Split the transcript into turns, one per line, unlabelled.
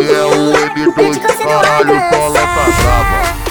é o M2, caralho, só lança brava.